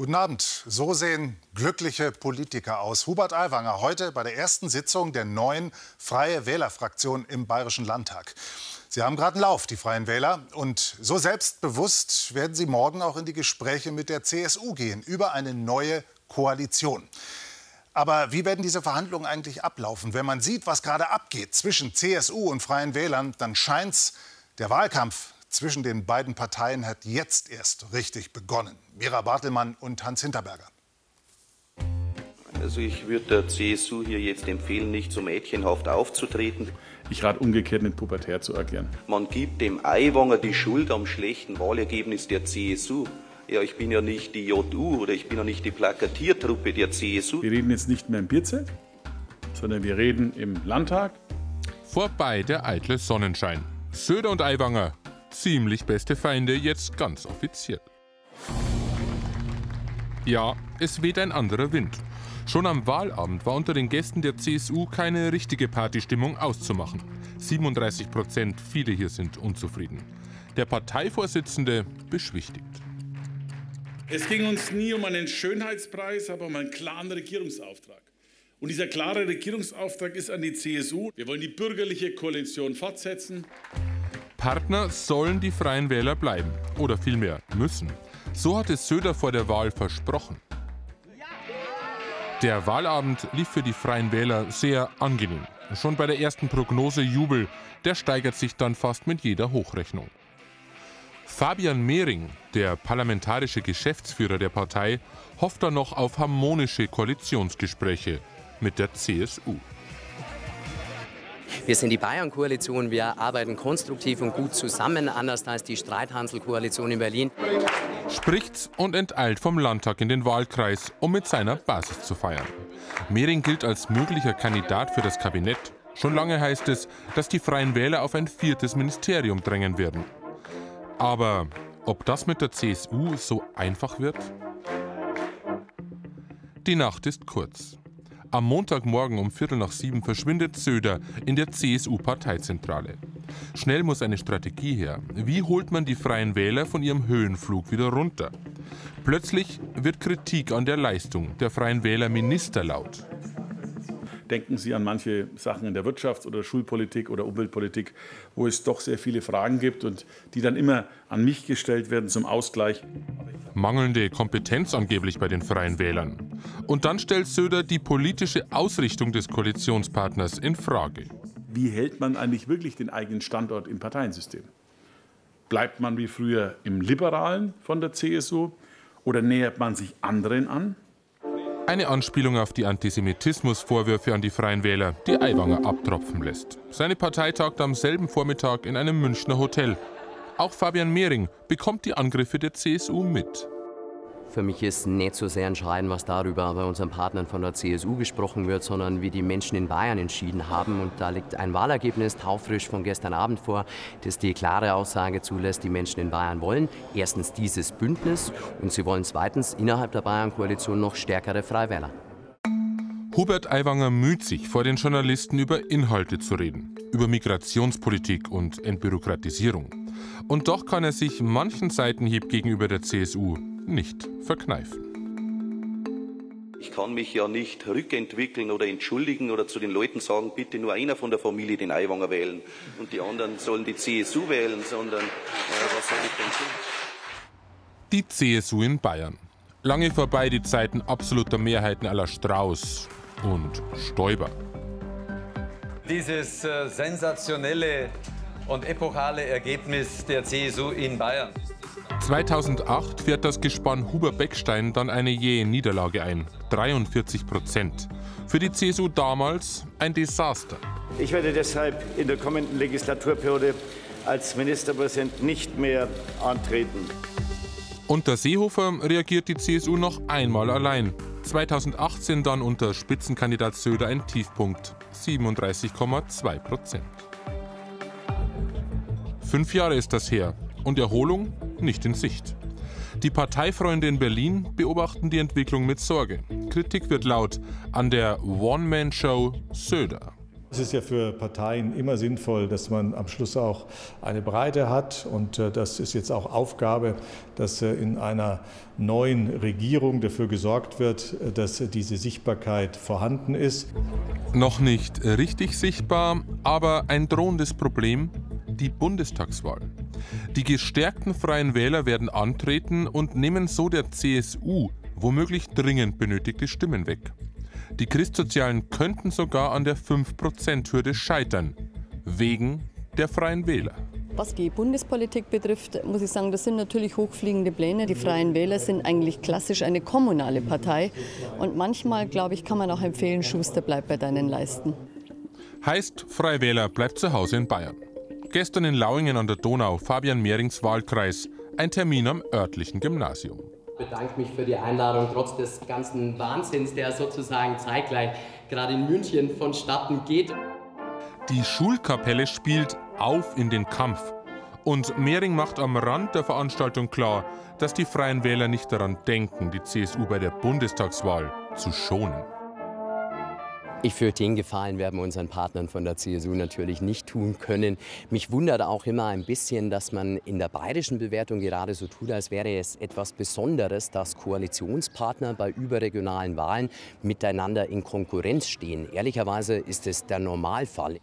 Guten Abend. So sehen glückliche Politiker aus. Hubert Aiwanger heute bei der ersten Sitzung der neuen Freie Wählerfraktion im Bayerischen Landtag. Sie haben gerade einen Lauf, die Freien Wähler. Und so selbstbewusst werden Sie morgen auch in die Gespräche mit der CSU gehen über eine neue Koalition. Aber wie werden diese Verhandlungen eigentlich ablaufen? Wenn man sieht, was gerade abgeht zwischen CSU und Freien Wählern, dann scheint es, der Wahlkampf zwischen den beiden Parteien hat jetzt erst richtig begonnen. Vera Bartelmann und Hans Hinterberger. Also ich würde der CSU hier jetzt empfehlen, nicht so mädchenhaft aufzutreten. Ich rate umgekehrt nicht pubertär zu agieren. Man gibt dem Aiwanger die Schuld am schlechten Wahlergebnis der CSU. Ja, ich bin ja nicht die JU oder ich bin ja nicht die Plakatiertruppe der CSU. Wir reden jetzt nicht mehr im Bierzelt, sondern wir reden im Landtag. Vorbei der eitle Sonnenschein. Söder und Aiwanger ziemlich beste Feinde, jetzt ganz offiziell. Ja, es weht ein anderer Wind. Schon am Wahlabend war unter den Gästen der CSU keine richtige Partystimmung auszumachen. 37 Prozent, viele hier sind unzufrieden. Der Parteivorsitzende beschwichtigt. Es ging uns nie um einen Schönheitspreis, aber um einen klaren Regierungsauftrag. Und dieser klare Regierungsauftrag ist an die CSU. Wir wollen die bürgerliche Koalition fortsetzen. Partner sollen die Freien Wähler bleiben. Oder vielmehr müssen. So hat es Söder vor der Wahl versprochen. Der Wahlabend lief für die Freien Wähler sehr angenehm. Schon bei der ersten Prognose Jubel, der steigert sich dann fast mit jeder Hochrechnung. Fabian Mehring, der parlamentarische Geschäftsführer der Partei, hofft dann noch auf harmonische Koalitionsgespräche mit der CSU. Wir sind die Bayern-Koalition, wir arbeiten konstruktiv und gut zusammen, anders als die Streithansel-Koalition in Berlin. Spricht und enteilt vom Landtag in den Wahlkreis, um mit seiner Basis zu feiern. Mehring gilt als möglicher Kandidat für das Kabinett. Schon lange heißt es, dass die Freien Wähler auf ein viertes Ministerium drängen werden. Aber ob das mit der CSU so einfach wird? Die Nacht ist kurz. Am Montagmorgen um Viertel nach sieben verschwindet Söder in der CSU-Parteizentrale. Schnell muss eine Strategie her. Wie holt man die Freien Wähler von ihrem Höhenflug wieder runter? Plötzlich wird Kritik an der Leistung der Freien Wähler Minister laut. Denken Sie an manche Sachen in der Wirtschafts- oder Schulpolitik oder Umweltpolitik, wo es doch sehr viele Fragen gibt und die dann immer an mich gestellt werden zum Ausgleich. Mangelnde Kompetenz angeblich bei den Freien Wählern. Und dann stellt Söder die politische Ausrichtung des Koalitionspartners in Frage. Wie hält man eigentlich wirklich den eigenen Standort im Parteiensystem? Bleibt man wie früher im Liberalen von der CSU oder nähert man sich anderen an? Eine Anspielung auf die Antisemitismusvorwürfe an die Freien Wähler, die Aiwanger abtropfen lässt. Seine Partei tagt am selben Vormittag in einem Münchner Hotel. Auch Fabian Mehring bekommt die Angriffe der CSU mit. Für mich ist nicht so sehr entscheidend, was darüber bei unseren Partnern von der CSU gesprochen wird, sondern wie die Menschen in Bayern entschieden haben. Und da liegt ein Wahlergebnis taufrisch von gestern Abend vor, das die klare Aussage zulässt, die Menschen in Bayern wollen erstens dieses Bündnis und sie wollen zweitens innerhalb der Bayern-Koalition noch stärkere Freiwähler. Hubert Aiwanger müht sich, vor den Journalisten über Inhalte zu reden, über Migrationspolitik und Entbürokratisierung. Und doch kann er sich manchen Seitenhieb gegenüber der CSU nicht verkneifen. Ich kann mich ja nicht rückentwickeln oder entschuldigen oder zu den Leuten sagen, bitte nur einer von der Familie den Aiwanger wählen und die anderen sollen die CSU wählen, sondern äh, was soll ich denn tun? Die CSU in Bayern. Lange vorbei die Zeiten absoluter Mehrheiten aller Strauß und Stoiber. Dieses äh, sensationelle und epochale Ergebnis der CSU in Bayern 2008 fährt das Gespann Huber-Beckstein dann eine jähe Niederlage ein. 43 Prozent. Für die CSU damals ein Desaster. Ich werde deshalb in der kommenden Legislaturperiode als Ministerpräsident nicht mehr antreten. Unter Seehofer reagiert die CSU noch einmal allein. 2018 dann unter Spitzenkandidat Söder ein Tiefpunkt, 37,2 Prozent. Fünf Jahre ist das her und Erholung nicht in Sicht. Die Parteifreunde in Berlin beobachten die Entwicklung mit Sorge. Kritik wird laut an der One-Man-Show Söder. Es ist ja für Parteien immer sinnvoll, dass man am Schluss auch eine Breite hat. Und äh, das ist jetzt auch Aufgabe, dass äh, in einer neuen Regierung dafür gesorgt wird, äh, dass diese Sichtbarkeit vorhanden ist. Noch nicht richtig sichtbar, aber ein drohendes Problem, die Bundestagswahl. Die gestärkten Freien Wähler werden antreten und nehmen so der CSU womöglich dringend benötigte Stimmen weg. Die Christsozialen könnten sogar an der 5%-Hürde scheitern, wegen der Freien Wähler. Was die Bundespolitik betrifft, muss ich sagen, das sind natürlich hochfliegende Pläne. Die Freien Wähler sind eigentlich klassisch eine kommunale Partei. Und manchmal, glaube ich, kann man auch empfehlen, Schuster bleibt bei deinen Leisten. Heißt, Freie Wähler bleibt zu Hause in Bayern. Gestern in Lauingen an der Donau, Fabian Mehrings Wahlkreis, ein Termin am örtlichen Gymnasium bedanke mich für die Einladung, trotz des ganzen Wahnsinns, der sozusagen zeitgleich gerade in München vonstatten geht. Die Schulkapelle spielt auf in den Kampf. Und Mehring macht am Rand der Veranstaltung klar, dass die Freien Wähler nicht daran denken, die CSU bei der Bundestagswahl zu schonen. Ich fürchte, den Gefallen werden wir unseren Partnern von der CSU natürlich nicht tun können. Mich wundert auch immer ein bisschen, dass man in der bayerischen Bewertung gerade so tut, als wäre es etwas Besonderes, dass Koalitionspartner bei überregionalen Wahlen miteinander in Konkurrenz stehen. Ehrlicherweise ist es der Normalfall.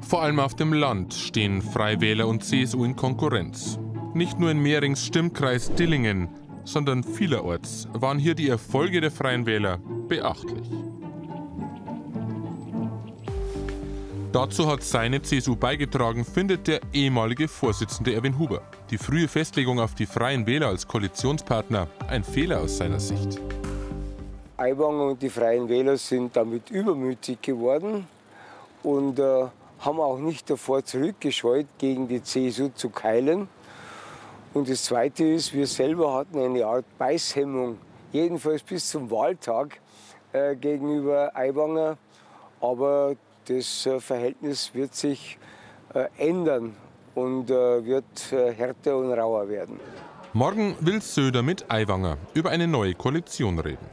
Vor allem auf dem Land stehen Freiwähler und CSU in Konkurrenz. Nicht nur in Mehrings Stimmkreis Dillingen, sondern vielerorts waren hier die Erfolge der Freien Wähler beachtlich. Dazu hat seine CSU beigetragen, findet der ehemalige Vorsitzende Erwin Huber. Die frühe Festlegung auf die Freien Wähler als Koalitionspartner ein Fehler aus seiner Sicht. Aiwanger und die Freien Wähler sind damit übermütig geworden und äh, haben auch nicht davor zurückgescheut, gegen die CSU zu keilen. Und das Zweite ist, wir selber hatten eine Art Beißhemmung, jedenfalls bis zum Wahltag äh, gegenüber Aiwanger. Aber das äh, Verhältnis wird sich äh, ändern und äh, wird härter und rauer werden. Morgen will Söder mit Aiwanger über eine neue Koalition reden.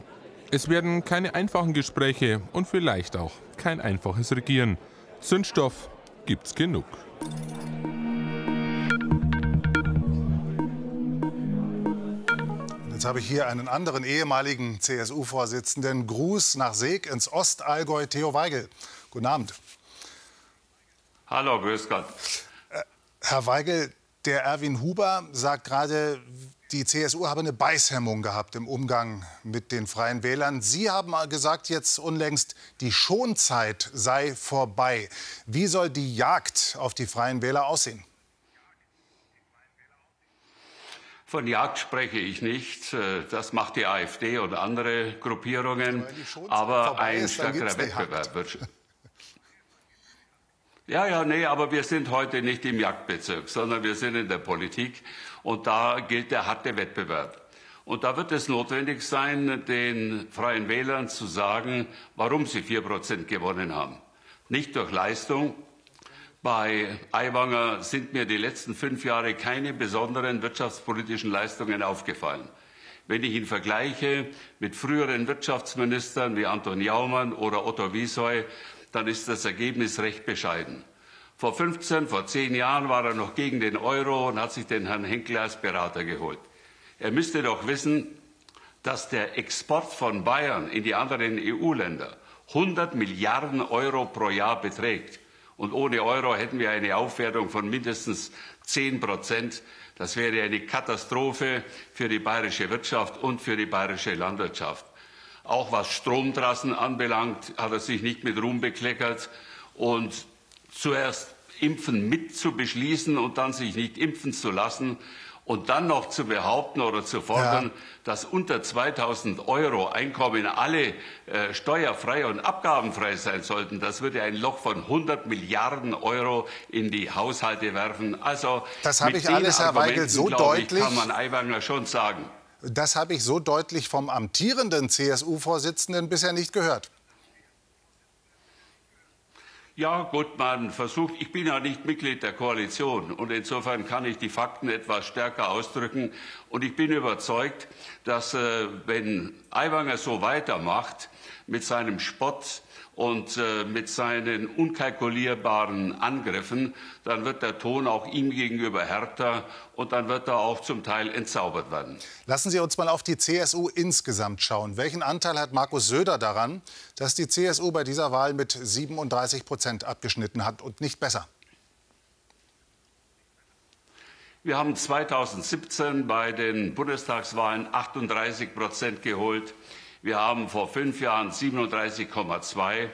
Es werden keine einfachen Gespräche und vielleicht auch kein einfaches Regieren. Zündstoff gibt's genug. Jetzt habe ich hier einen anderen ehemaligen CSU-Vorsitzenden. Gruß nach Seeg ins Ostallgäu, Theo Weigel. Guten Abend. Hallo, grüß Gott. Äh, Herr Weigel, der Erwin Huber sagt gerade, die CSU habe eine Beißhemmung gehabt im Umgang mit den Freien Wählern. Sie haben gesagt jetzt unlängst, die Schonzeit sei vorbei. Wie soll die Jagd auf die Freien Wähler aussehen? Von Jagd spreche ich nicht. Äh, das macht die AfD und andere Gruppierungen. Aber ein stärkerer Wettbewerb wird. Ja, ja, nee, aber wir sind heute nicht im Jagdbezirk, sondern wir sind in der Politik und da gilt der harte Wettbewerb. Und da wird es notwendig sein, den Freien Wählern zu sagen, warum sie vier Prozent gewonnen haben. Nicht durch Leistung. Bei Aiwanger sind mir die letzten fünf Jahre keine besonderen wirtschaftspolitischen Leistungen aufgefallen. Wenn ich ihn vergleiche mit früheren Wirtschaftsministern wie Anton Jaumann oder Otto Wiesoy, dann ist das Ergebnis recht bescheiden. Vor 15, vor 10 Jahren war er noch gegen den Euro und hat sich den Herrn Henkel als Berater geholt. Er müsste doch wissen, dass der Export von Bayern in die anderen EU-Länder 100 Milliarden Euro pro Jahr beträgt. Und ohne Euro hätten wir eine Aufwertung von mindestens 10 Prozent. Das wäre eine Katastrophe für die bayerische Wirtschaft und für die bayerische Landwirtschaft. Auch was Stromtrassen anbelangt, hat er sich nicht mit Ruhm bekleckert. Und zuerst Impfen mit zu beschließen und dann sich nicht impfen zu lassen und dann noch zu behaupten oder zu fordern, ja. dass unter 2000 Euro Einkommen alle äh, steuerfrei und abgabenfrei sein sollten, das würde ein Loch von 100 Milliarden Euro in die Haushalte werfen. Also das habe ich alles, Herr Weigel, so deutlich. Ich, kann man Aiwanger schon sagen. Das habe ich so deutlich vom amtierenden CSU-Vorsitzenden bisher nicht gehört. Ja, gut, man versucht, ich bin ja nicht Mitglied der Koalition und insofern kann ich die Fakten etwas stärker ausdrücken. Und ich bin überzeugt, dass, äh, wenn Aiwanger so weitermacht, mit seinem Spott und äh, mit seinen unkalkulierbaren Angriffen, dann wird der Ton auch ihm gegenüber härter und dann wird er auch zum Teil entzaubert werden. Lassen Sie uns mal auf die CSU insgesamt schauen. Welchen Anteil hat Markus Söder daran, dass die CSU bei dieser Wahl mit 37 Prozent abgeschnitten hat und nicht besser? Wir haben 2017 bei den Bundestagswahlen 38 Prozent geholt. Wir haben vor fünf Jahren 37,2.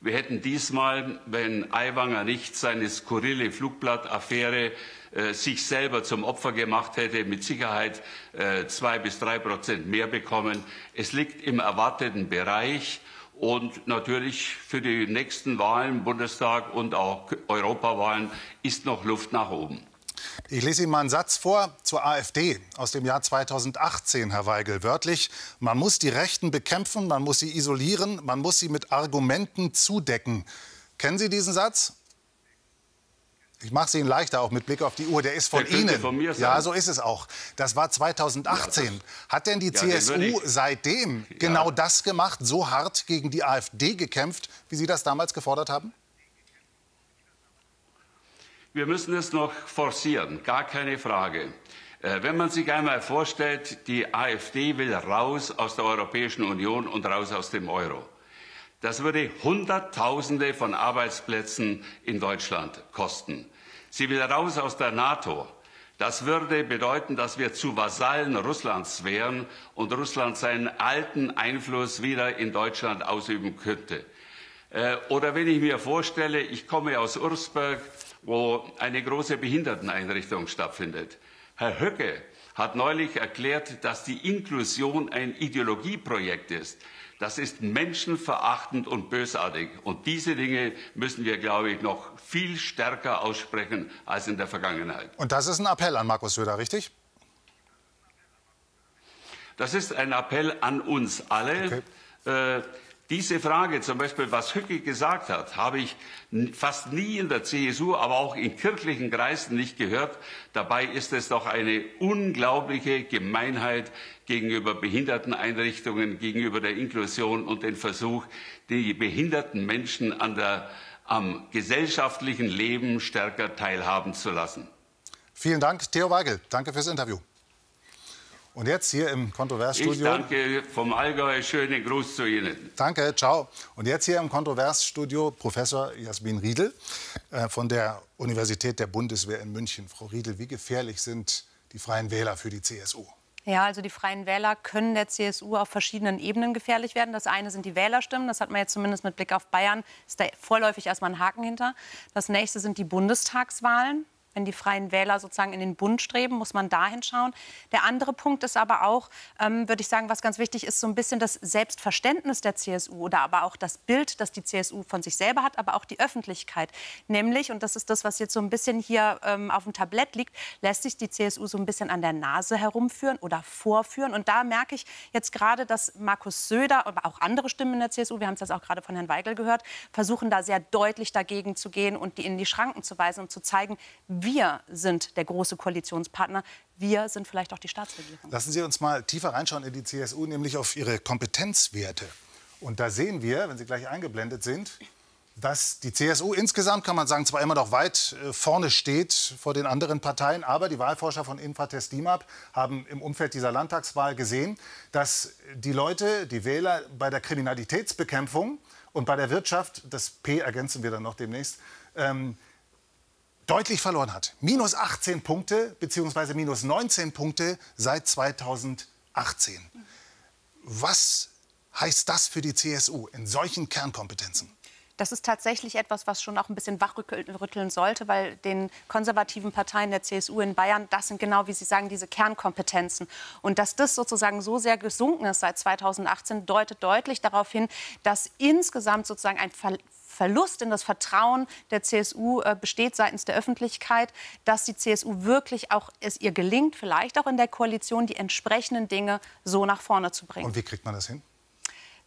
Wir hätten diesmal, wenn Aiwanger nicht seine skurrile Flugblattaffäre äh, sich selber zum Opfer gemacht hätte, mit Sicherheit äh, zwei bis drei Prozent mehr bekommen. Es liegt im erwarteten Bereich. Und natürlich für die nächsten Wahlen, Bundestag und auch Europawahlen, ist noch Luft nach oben. Ich lese Ihnen mal einen Satz vor zur AfD aus dem Jahr 2018, Herr Weigel. Wörtlich, man muss die Rechten bekämpfen, man muss sie isolieren, man muss sie mit Argumenten zudecken. Kennen Sie diesen Satz? Ich mache es Ihnen leichter, auch mit Blick auf die Uhr. Der ist von Der Ihnen. von ja, so ist es auch. Das war 2018. Ja, das- Hat denn die Ja, CSU seitdem genau das gemacht, so hart gegen die AfD gekämpft, wie Sie das damals gefordert haben? Wir müssen es noch forcieren, gar keine Frage. Äh, Wenn man sich einmal vorstellt, die AfD will raus aus der Europäischen Union und raus aus dem Euro. Das würde Hunderttausende von Arbeitsplätzen in Deutschland kosten. Sie will raus aus der NATO. Das würde bedeuten, dass wir zu Vasallen Russlands wären und Russland seinen alten Einfluss wieder in Deutschland ausüben könnte. Äh, Oder wenn ich mir vorstelle, ich komme aus Ursberg, wo eine große Behinderteneinrichtung stattfindet. Herr Höcke hat neulich erklärt, dass die Inklusion ein Ideologieprojekt ist. Das ist menschenverachtend und bösartig. Und diese Dinge müssen wir, glaube ich, noch viel stärker aussprechen als in der Vergangenheit. Und das ist ein Appell an Markus Söder, richtig? Das ist ein Appell an uns alle. Äh, diese Frage, zum Beispiel, was Hücke gesagt hat, habe ich fast nie in der CSU, aber auch in kirchlichen Kreisen nicht gehört. Dabei ist es doch eine unglaubliche Gemeinheit gegenüber Behinderteneinrichtungen, gegenüber der Inklusion und den Versuch, die behinderten Menschen an der, am gesellschaftlichen Leben stärker teilhaben zu lassen. Vielen Dank, Theo Weigel. Danke fürs Interview. Und jetzt hier im Ich Kontroversstudio. danke vom Allgäu. Schönen Gruß zu Ihnen. Danke, ciao. Und jetzt hier im Kontroversstudio Professor Jasmin Riedel äh, von der Universität der Bundeswehr in München. Frau Riedel, wie gefährlich sind die Freien Wähler für die CSU? Ja, also die Freien Wähler können der CSU auf verschiedenen Ebenen gefährlich werden. Das eine sind die Wählerstimmen, das hat man jetzt zumindest mit Blick auf Bayern, ist da vorläufig erstmal ein Haken hinter. Das nächste sind die Bundestagswahlen. Wenn die Freien Wähler sozusagen in den Bund streben, muss man da hinschauen. Der andere Punkt ist aber auch, ähm, würde ich sagen, was ganz wichtig ist, so ein bisschen das Selbstverständnis der CSU oder aber auch das Bild, das die CSU von sich selber hat, aber auch die Öffentlichkeit. Nämlich, und das ist das, was jetzt so ein bisschen hier ähm, auf dem Tablett liegt, lässt sich die CSU so ein bisschen an der Nase herumführen oder vorführen. Und da merke ich jetzt gerade, dass Markus Söder, aber auch andere Stimmen in der CSU, wir haben es jetzt auch gerade von Herrn Weigel gehört, versuchen da sehr deutlich dagegen zu gehen und die in die Schranken zu weisen und zu zeigen, wir sind der große Koalitionspartner, wir sind vielleicht auch die Staatsregierung. Lassen Sie uns mal tiefer reinschauen in die CSU, nämlich auf ihre Kompetenzwerte. Und da sehen wir, wenn Sie gleich eingeblendet sind, dass die CSU insgesamt, kann man sagen, zwar immer noch weit äh, vorne steht vor den anderen Parteien, aber die Wahlforscher von Infratest DIMAP haben im Umfeld dieser Landtagswahl gesehen, dass die Leute, die Wähler bei der Kriminalitätsbekämpfung und bei der Wirtschaft, das P ergänzen wir dann noch demnächst, ähm, deutlich verloren hat. Minus 18 Punkte bzw. minus 19 Punkte seit 2018. Was heißt das für die CSU in solchen Kernkompetenzen? Das ist tatsächlich etwas, was schon auch ein bisschen wachrütteln sollte, weil den konservativen Parteien der CSU in Bayern, das sind genau, wie Sie sagen, diese Kernkompetenzen. Und dass das sozusagen so sehr gesunken ist seit 2018, deutet deutlich darauf hin, dass insgesamt sozusagen ein Verlust in das Vertrauen der CSU äh, besteht seitens der Öffentlichkeit, dass die CSU wirklich auch es ihr gelingt, vielleicht auch in der Koalition die entsprechenden Dinge so nach vorne zu bringen. Und wie kriegt man das hin?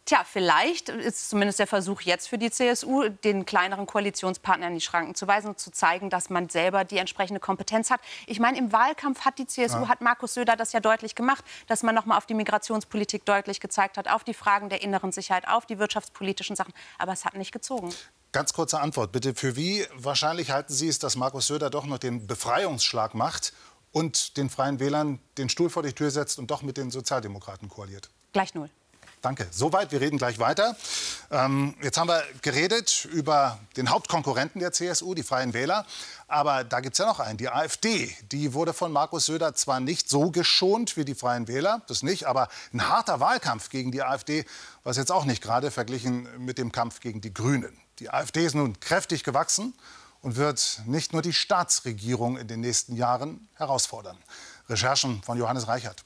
Tja, vielleicht ist zumindest der Versuch jetzt für die CSU, den kleineren Koalitionspartnern die Schranken zu weisen und zu zeigen, dass man selber die entsprechende Kompetenz hat. Ich meine, im Wahlkampf hat die CSU, ja. hat Markus Söder das ja deutlich gemacht, dass man noch mal auf die Migrationspolitik deutlich gezeigt hat, auf die Fragen der inneren Sicherheit, auf die wirtschaftspolitischen Sachen. Aber es hat nicht gezogen. Ganz kurze Antwort bitte. Für wie wahrscheinlich halten Sie es, dass Markus Söder doch noch den Befreiungsschlag macht und den Freien Wählern den Stuhl vor die Tür setzt und doch mit den Sozialdemokraten koaliert? Gleich null. Danke. Soweit. Wir reden gleich weiter. Ähm, jetzt haben wir geredet über den Hauptkonkurrenten der CSU, die Freien Wähler. Aber da gibt es ja noch einen, die AfD. Die wurde von Markus Söder zwar nicht so geschont wie die Freien Wähler, das nicht, aber ein harter Wahlkampf gegen die AfD war es jetzt auch nicht gerade verglichen mit dem Kampf gegen die Grünen. Die AfD ist nun kräftig gewachsen und wird nicht nur die Staatsregierung in den nächsten Jahren herausfordern. Recherchen von Johannes Reichert.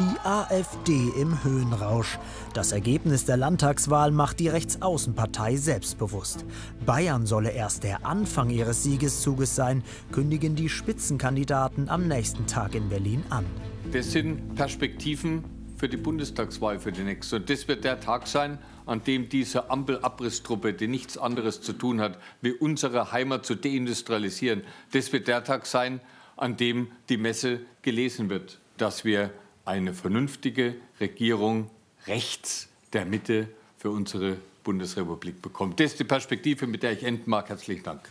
Die AfD im Höhenrausch. Das Ergebnis der Landtagswahl macht die Rechtsaußenpartei selbstbewusst. Bayern solle erst der Anfang ihres Siegeszuges sein, kündigen die Spitzenkandidaten am nächsten Tag in Berlin an. Das sind Perspektiven für die Bundestagswahl für die nächste. Und das wird der Tag sein, an dem diese Ampel-Abrisstruppe, die nichts anderes zu tun hat, wie unsere Heimat zu deindustrialisieren, das wird der Tag sein, an dem die Messe gelesen wird, dass wir eine vernünftige Regierung rechts der Mitte für unsere Bundesrepublik bekommt. Das ist die Perspektive, mit der ich enden mag. Herzlichen Dank.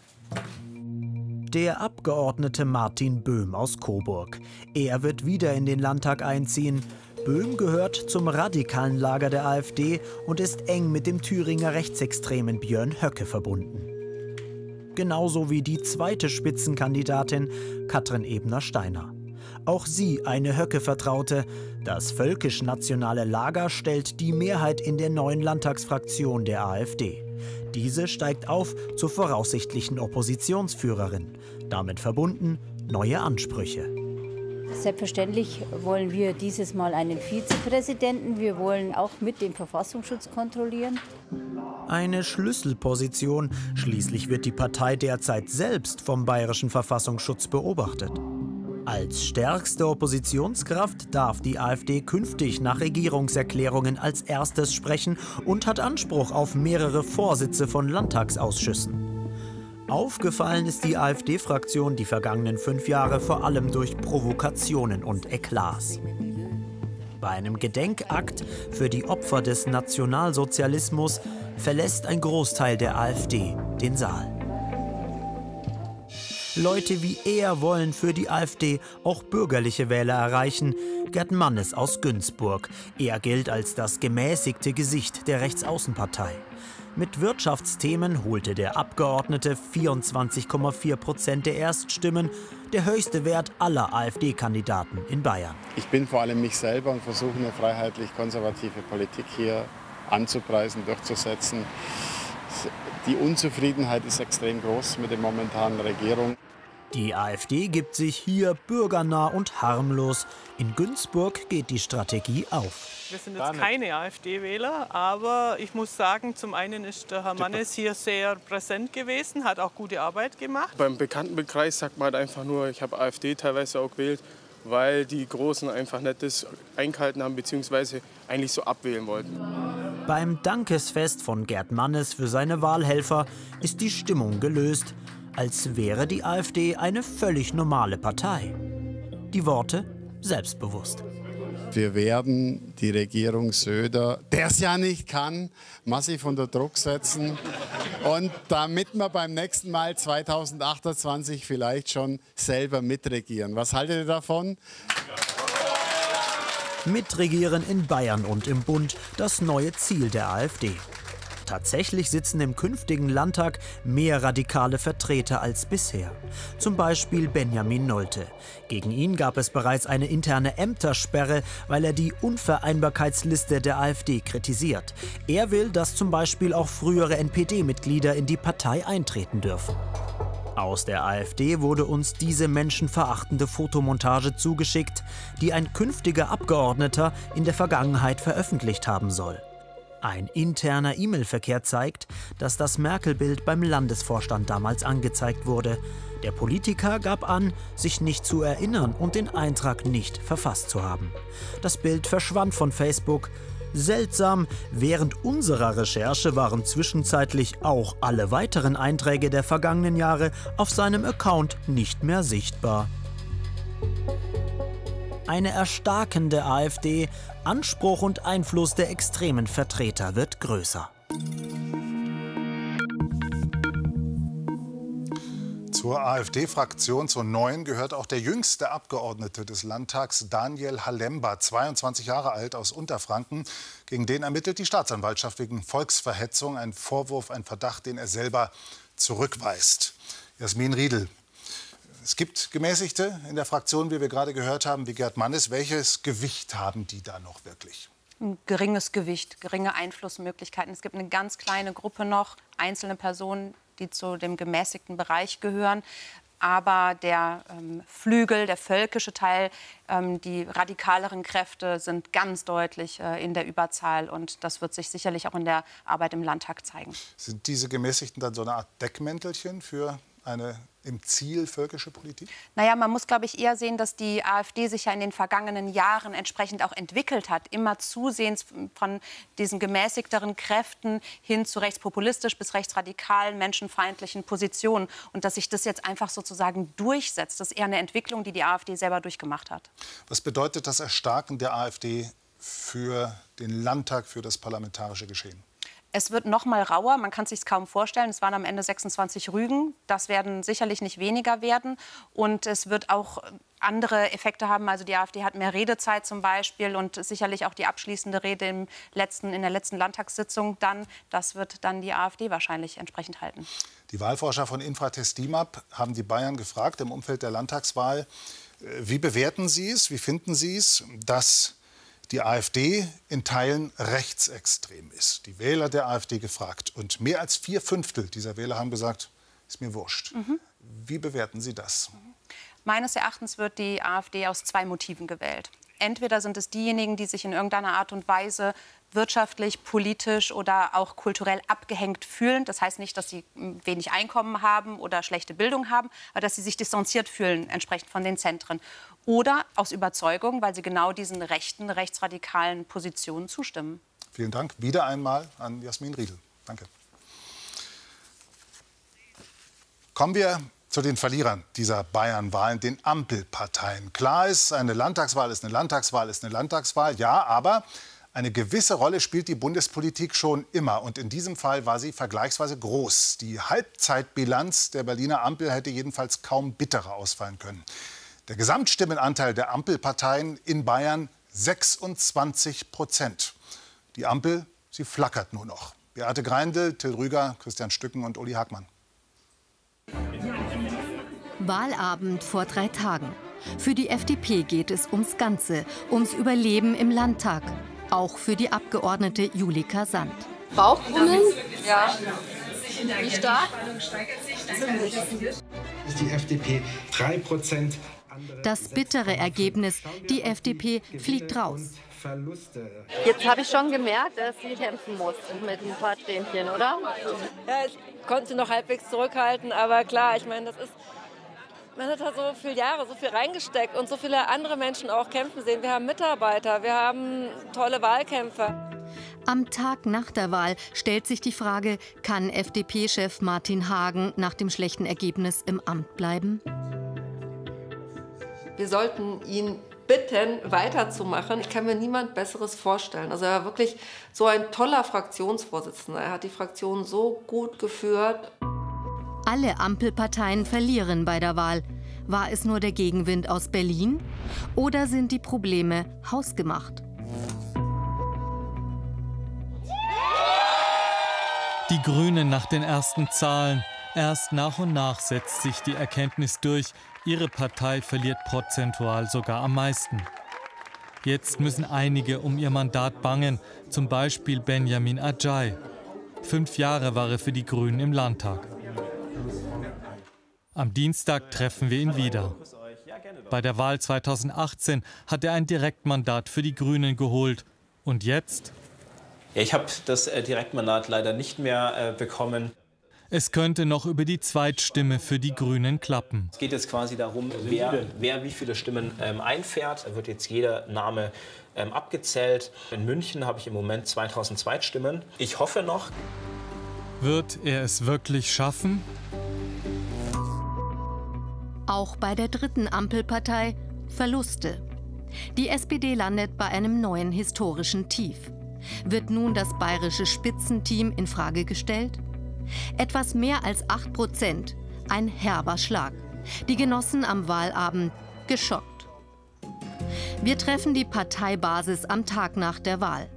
Der Abgeordnete Martin Böhm aus Coburg. Er wird wieder in den Landtag einziehen. Böhm gehört zum radikalen Lager der AfD und ist eng mit dem Thüringer Rechtsextremen Björn Höcke verbunden. Genauso wie die zweite Spitzenkandidatin Katrin Ebner-Steiner. Auch sie eine Höcke-Vertraute. Das völkisch-nationale Lager stellt die Mehrheit in der neuen Landtagsfraktion der AfD. Diese steigt auf zur voraussichtlichen Oppositionsführerin. Damit verbunden neue Ansprüche. Selbstverständlich wollen wir dieses Mal einen Vizepräsidenten. Wir wollen auch mit dem Verfassungsschutz kontrollieren. Eine Schlüsselposition. Schließlich wird die Partei derzeit selbst vom bayerischen Verfassungsschutz beobachtet. Als stärkste Oppositionskraft darf die AfD künftig nach Regierungserklärungen als erstes sprechen und hat Anspruch auf mehrere Vorsitze von Landtagsausschüssen. Aufgefallen ist die AfD-Fraktion die vergangenen fünf Jahre vor allem durch Provokationen und Eklats. Bei einem Gedenkakt für die Opfer des Nationalsozialismus verlässt ein Großteil der AfD den Saal. Leute wie er wollen für die AfD auch bürgerliche Wähler erreichen. Gerd Mannes aus Günzburg. Er gilt als das gemäßigte Gesicht der Rechtsaußenpartei. Mit Wirtschaftsthemen holte der Abgeordnete 24,4 Prozent der Erststimmen, der höchste Wert aller AfD-Kandidaten in Bayern. Ich bin vor allem mich selber und versuche eine freiheitlich-konservative Politik hier anzupreisen, durchzusetzen. Die Unzufriedenheit ist extrem groß mit der momentanen Regierung. Die AfD gibt sich hier bürgernah und harmlos. In Günzburg geht die Strategie auf. Wir sind jetzt keine AfD-Wähler, aber ich muss sagen, zum einen ist der Herr Mannes hier sehr präsent gewesen, hat auch gute Arbeit gemacht. Beim Bekanntenkreis sagt man halt einfach nur, ich habe AfD teilweise auch gewählt, weil die Großen einfach nicht das eingehalten haben, beziehungsweise eigentlich so abwählen wollten. Beim Dankesfest von Gerd Mannes für seine Wahlhelfer ist die Stimmung gelöst als wäre die AfD eine völlig normale Partei. Die Worte selbstbewusst. Wir werden die Regierung Söder, der es ja nicht kann, massiv unter Druck setzen. Und damit wir beim nächsten Mal 2028 vielleicht schon selber mitregieren. Was haltet ihr davon? Mitregieren in Bayern und im Bund, das neue Ziel der AfD. Tatsächlich sitzen im künftigen Landtag mehr radikale Vertreter als bisher. Zum Beispiel Benjamin Nolte. Gegen ihn gab es bereits eine interne Ämtersperre, weil er die Unvereinbarkeitsliste der AfD kritisiert. Er will, dass zum Beispiel auch frühere NPD-Mitglieder in die Partei eintreten dürfen. Aus der AfD wurde uns diese menschenverachtende Fotomontage zugeschickt, die ein künftiger Abgeordneter in der Vergangenheit veröffentlicht haben soll. Ein interner E-Mail-Verkehr zeigt, dass das Merkel-Bild beim Landesvorstand damals angezeigt wurde. Der Politiker gab an, sich nicht zu erinnern und den Eintrag nicht verfasst zu haben. Das Bild verschwand von Facebook. Seltsam, während unserer Recherche waren zwischenzeitlich auch alle weiteren Einträge der vergangenen Jahre auf seinem Account nicht mehr sichtbar. Eine erstarkende AfD, Anspruch und Einfluss der extremen Vertreter wird größer. Zur AfD-Fraktion, zur neuen, gehört auch der jüngste Abgeordnete des Landtags, Daniel Halemba, 22 Jahre alt aus Unterfranken. Gegen den ermittelt die Staatsanwaltschaft wegen Volksverhetzung. Ein Vorwurf, ein Verdacht, den er selber zurückweist. Jasmin Riedel, es gibt Gemäßigte in der Fraktion, wie wir gerade gehört haben, wie Gerd Mannes. Welches Gewicht haben die da noch wirklich? Ein geringes Gewicht, geringe Einflussmöglichkeiten. Es gibt eine ganz kleine Gruppe noch, einzelne Personen, die zu dem gemäßigten Bereich gehören. Aber der ähm, Flügel, der völkische Teil, ähm, die radikaleren Kräfte sind ganz deutlich äh, in der Überzahl. Und das wird sich sicherlich auch in der Arbeit im Landtag zeigen. Sind diese Gemäßigten dann so eine Art Deckmäntelchen für eine im Ziel völkische Politik? Naja, man muss, glaube ich, eher sehen, dass die AfD sich ja in den vergangenen Jahren entsprechend auch entwickelt hat. Immer zusehends von diesen gemäßigteren Kräften hin zu rechtspopulistisch bis rechtsradikalen, menschenfeindlichen Positionen. Und dass sich das jetzt einfach sozusagen durchsetzt, das ist eher eine Entwicklung, die die AfD selber durchgemacht hat. Was bedeutet das Erstarken der AfD für den Landtag, für das parlamentarische Geschehen? Es wird noch mal rauer, man kann es sich kaum vorstellen. Es waren am Ende 26 Rügen. Das werden sicherlich nicht weniger werden. Und es wird auch andere Effekte haben. Also die AfD hat mehr Redezeit zum Beispiel und sicherlich auch die abschließende Rede im letzten, in der letzten Landtagssitzung dann. Das wird dann die AfD wahrscheinlich entsprechend halten. Die Wahlforscher von Infratest DIMAP haben die Bayern gefragt im Umfeld der Landtagswahl. Äh, wie bewerten Sie es? Wie finden Sie es, dass die AfD in Teilen rechtsextrem ist. Die Wähler der AfD gefragt. Und mehr als vier Fünftel dieser Wähler haben gesagt, ist mir wurscht. Mhm. Wie bewerten Sie das? Meines Erachtens wird die AfD aus zwei Motiven gewählt. Entweder sind es diejenigen, die sich in irgendeiner Art und Weise wirtschaftlich, politisch oder auch kulturell abgehängt fühlen. Das heißt nicht, dass sie hm, wenig Einkommen haben oder schlechte Bildung haben, aber dass sie sich distanziert fühlen entsprechend von den Zentren. Oder aus Überzeugung, weil sie genau diesen rechten, rechtsradikalen Positionen zustimmen. Vielen Dank wieder einmal an Jasmin Riedel. Danke. Kommen wir zu den Verlierern dieser Bayernwahlen, den Ampelparteien. Klar ist, eine Landtagswahl ist eine Landtagswahl ist eine Landtagswahl, ja, aber eine gewisse Rolle spielt die Bundespolitik schon immer. Und in diesem Fall war sie vergleichsweise groß. Die Halbzeitbilanz der Berliner Ampel hätte jedenfalls kaum bitterer ausfallen können. Der Gesamtstimmenanteil der Ampelparteien in Bayern 26 Prozent. Die Ampel, sie flackert nur noch. Beate Greindl, Till Rüger, Christian Stücken und Uli Hagmann. Wahlabend vor drei Tagen. Für die FDP geht es ums Ganze, ums Überleben im Landtag auch für die Abgeordnete Julika Sand. Bauchgrummeln? Ja. Wie stark? Die FDP 3 Prozent. Das bittere Ergebnis, die FDP fliegt raus. Jetzt habe ich schon gemerkt, dass sie kämpfen muss mit ein paar Tränchen, oder? Ja, ich konnte sie noch halbwegs zurückhalten, aber klar, ich meine, das ist man hat da so viele Jahre, so viel reingesteckt und so viele andere Menschen auch kämpfen sehen. Wir haben Mitarbeiter, wir haben tolle Wahlkämpfer. Am Tag nach der Wahl stellt sich die Frage, kann FDP-Chef Martin Hagen nach dem schlechten Ergebnis im Amt bleiben? Wir sollten ihn bitten, weiterzumachen. Ich kann mir niemand Besseres vorstellen. Also er war wirklich so ein toller Fraktionsvorsitzender. Er hat die Fraktion so gut geführt. Alle Ampelparteien verlieren bei der Wahl. War es nur der Gegenwind aus Berlin? Oder sind die Probleme hausgemacht? Die Grünen nach den ersten Zahlen. Erst nach und nach setzt sich die Erkenntnis durch, ihre Partei verliert prozentual sogar am meisten. Jetzt müssen einige um ihr Mandat bangen, zum Beispiel Benjamin Ajay. Fünf Jahre war er für die Grünen im Landtag. Am Dienstag treffen wir ihn wieder. Bei der Wahl 2018 hat er ein Direktmandat für die Grünen geholt. Und jetzt? Ja, ich habe das äh, Direktmandat leider nicht mehr äh, bekommen. Es könnte noch über die Zweitstimme für die Grünen klappen. Es geht jetzt quasi darum, wer, wer wie viele Stimmen ähm, einfährt. Da wird jetzt jeder Name ähm, abgezählt. In München habe ich im Moment 2000 Zweitstimmen. Ich hoffe noch. Wird er es wirklich schaffen? Auch bei der dritten Ampelpartei Verluste. Die SPD landet bei einem neuen historischen Tief. Wird nun das bayerische Spitzenteam in Frage gestellt? Etwas mehr als 8 Prozent. Ein herber Schlag. Die Genossen am Wahlabend geschockt. Wir treffen die Parteibasis am Tag nach der Wahl.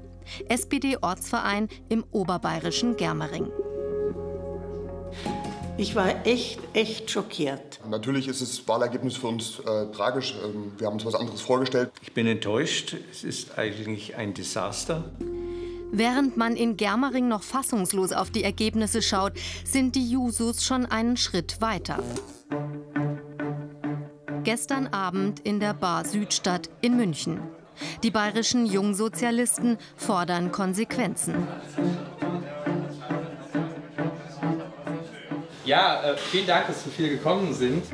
SPD-Ortsverein im oberbayerischen Germering. Ich war echt, echt schockiert. Natürlich ist das Wahlergebnis für uns äh, tragisch. Ähm, wir haben uns was anderes vorgestellt. Ich bin enttäuscht. Es ist eigentlich ein Desaster. Während man in Germering noch fassungslos auf die Ergebnisse schaut, sind die Jusos schon einen Schritt weiter. Gestern Abend in der Bar Südstadt in München. Die bayerischen Jungsozialisten fordern Konsequenzen. Ja, äh, vielen Dank, dass so viele gekommen sind.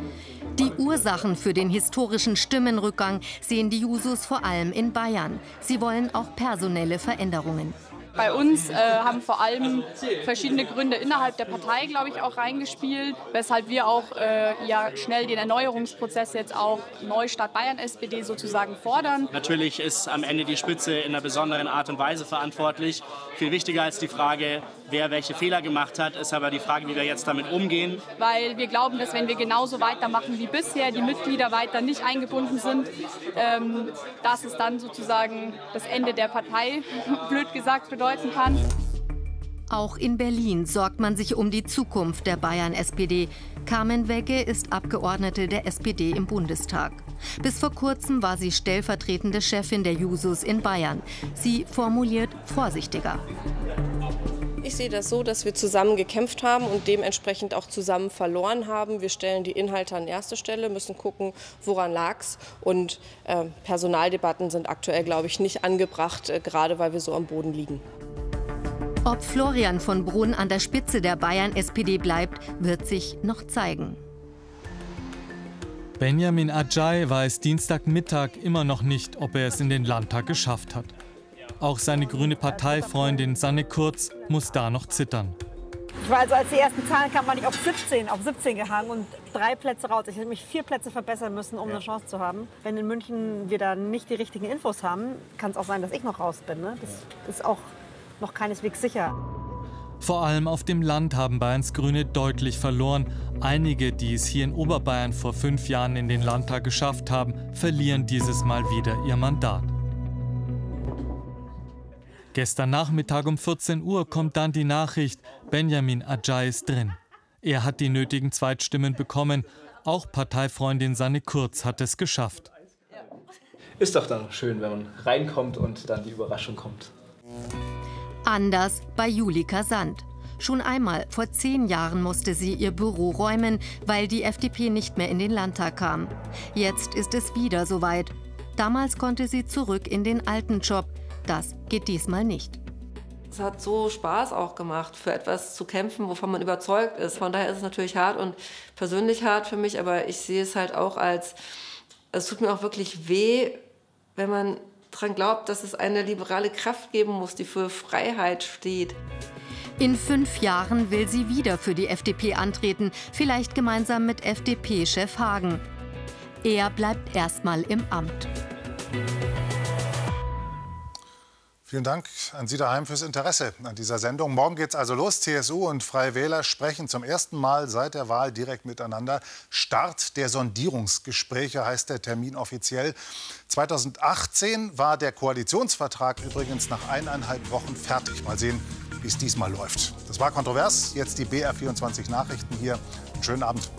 Die Ursachen für den historischen Stimmenrückgang sehen die Jusos vor allem in Bayern. Sie wollen auch personelle Veränderungen. Bei uns äh, haben vor allem verschiedene Gründe innerhalb der Partei, glaube ich, auch reingespielt, weshalb wir auch äh, ja schnell den Erneuerungsprozess jetzt auch Neustadt Bayern SPD sozusagen fordern. Natürlich ist am Ende die Spitze in einer besonderen Art und Weise verantwortlich. Viel wichtiger als die Frage, wer welche Fehler gemacht hat, ist aber die Frage, wie wir jetzt damit umgehen. Weil wir glauben, dass wenn wir genauso weitermachen wie bisher, die Mitglieder weiter nicht eingebunden sind, ähm, dass es dann sozusagen das Ende der Partei, blöd gesagt, bedeuten kann. Auch in Berlin sorgt man sich um die Zukunft der Bayern-SPD. Carmen Wegge ist Abgeordnete der SPD im Bundestag. Bis vor kurzem war sie stellvertretende Chefin der Jusos in Bayern. Sie formuliert vorsichtiger. Ich sehe das so, dass wir zusammen gekämpft haben und dementsprechend auch zusammen verloren haben. Wir stellen die Inhalte an erste Stelle, müssen gucken, woran lag es. Und äh, Personaldebatten sind aktuell, glaube ich, nicht angebracht, äh, gerade weil wir so am Boden liegen. Ob Florian von Brunn an der Spitze der Bayern-SPD bleibt, wird sich noch zeigen. Benjamin Ajay weiß Dienstagmittag immer noch nicht, ob er es in den Landtag geschafft hat. Auch seine grüne Parteifreundin Sanne Kurz muss da noch zittern. Ich war also, als die ersten Zahlen kamen, war ich auf 17, auf 17 gehangen und drei Plätze raus. Ich hätte mich vier Plätze verbessern müssen, um eine Chance zu haben. Wenn in München wir da nicht die richtigen Infos haben, kann es auch sein, dass ich noch raus bin. Ne? Das ist auch noch keineswegs sicher. Vor allem auf dem Land haben Bayerns Grüne deutlich verloren. Einige, die es hier in Oberbayern vor fünf Jahren in den Landtag geschafft haben, verlieren dieses Mal wieder ihr Mandat. Gestern Nachmittag um 14 Uhr kommt dann die Nachricht, Benjamin Ajay ist drin. Er hat die nötigen Zweitstimmen bekommen. Auch Parteifreundin Sanne Kurz hat es geschafft. Ist doch dann schön, wenn man reinkommt und dann die Überraschung kommt. Anders bei Julika Sand. Schon einmal vor zehn Jahren musste sie ihr Büro räumen, weil die FDP nicht mehr in den Landtag kam. Jetzt ist es wieder soweit. Damals konnte sie zurück in den alten Job. Das geht diesmal nicht. Es hat so Spaß auch gemacht, für etwas zu kämpfen, wovon man überzeugt ist. Von daher ist es natürlich hart und persönlich hart für mich, aber ich sehe es halt auch als, es tut mir auch wirklich weh, wenn man daran glaubt, dass es eine liberale Kraft geben muss, die für Freiheit steht. In fünf Jahren will sie wieder für die FDP antreten, vielleicht gemeinsam mit FDP-Chef Hagen. Er bleibt erstmal im Amt. Vielen Dank an Sie daheim fürs Interesse an dieser Sendung. Morgen geht es also los. CSU und Freie Wähler sprechen zum ersten Mal seit der Wahl direkt miteinander. Start der Sondierungsgespräche heißt der Termin offiziell. 2018 war der Koalitionsvertrag übrigens nach eineinhalb Wochen fertig. Mal sehen, wie es diesmal läuft. Das war kontrovers. Jetzt die BR24 Nachrichten hier. Einen schönen Abend.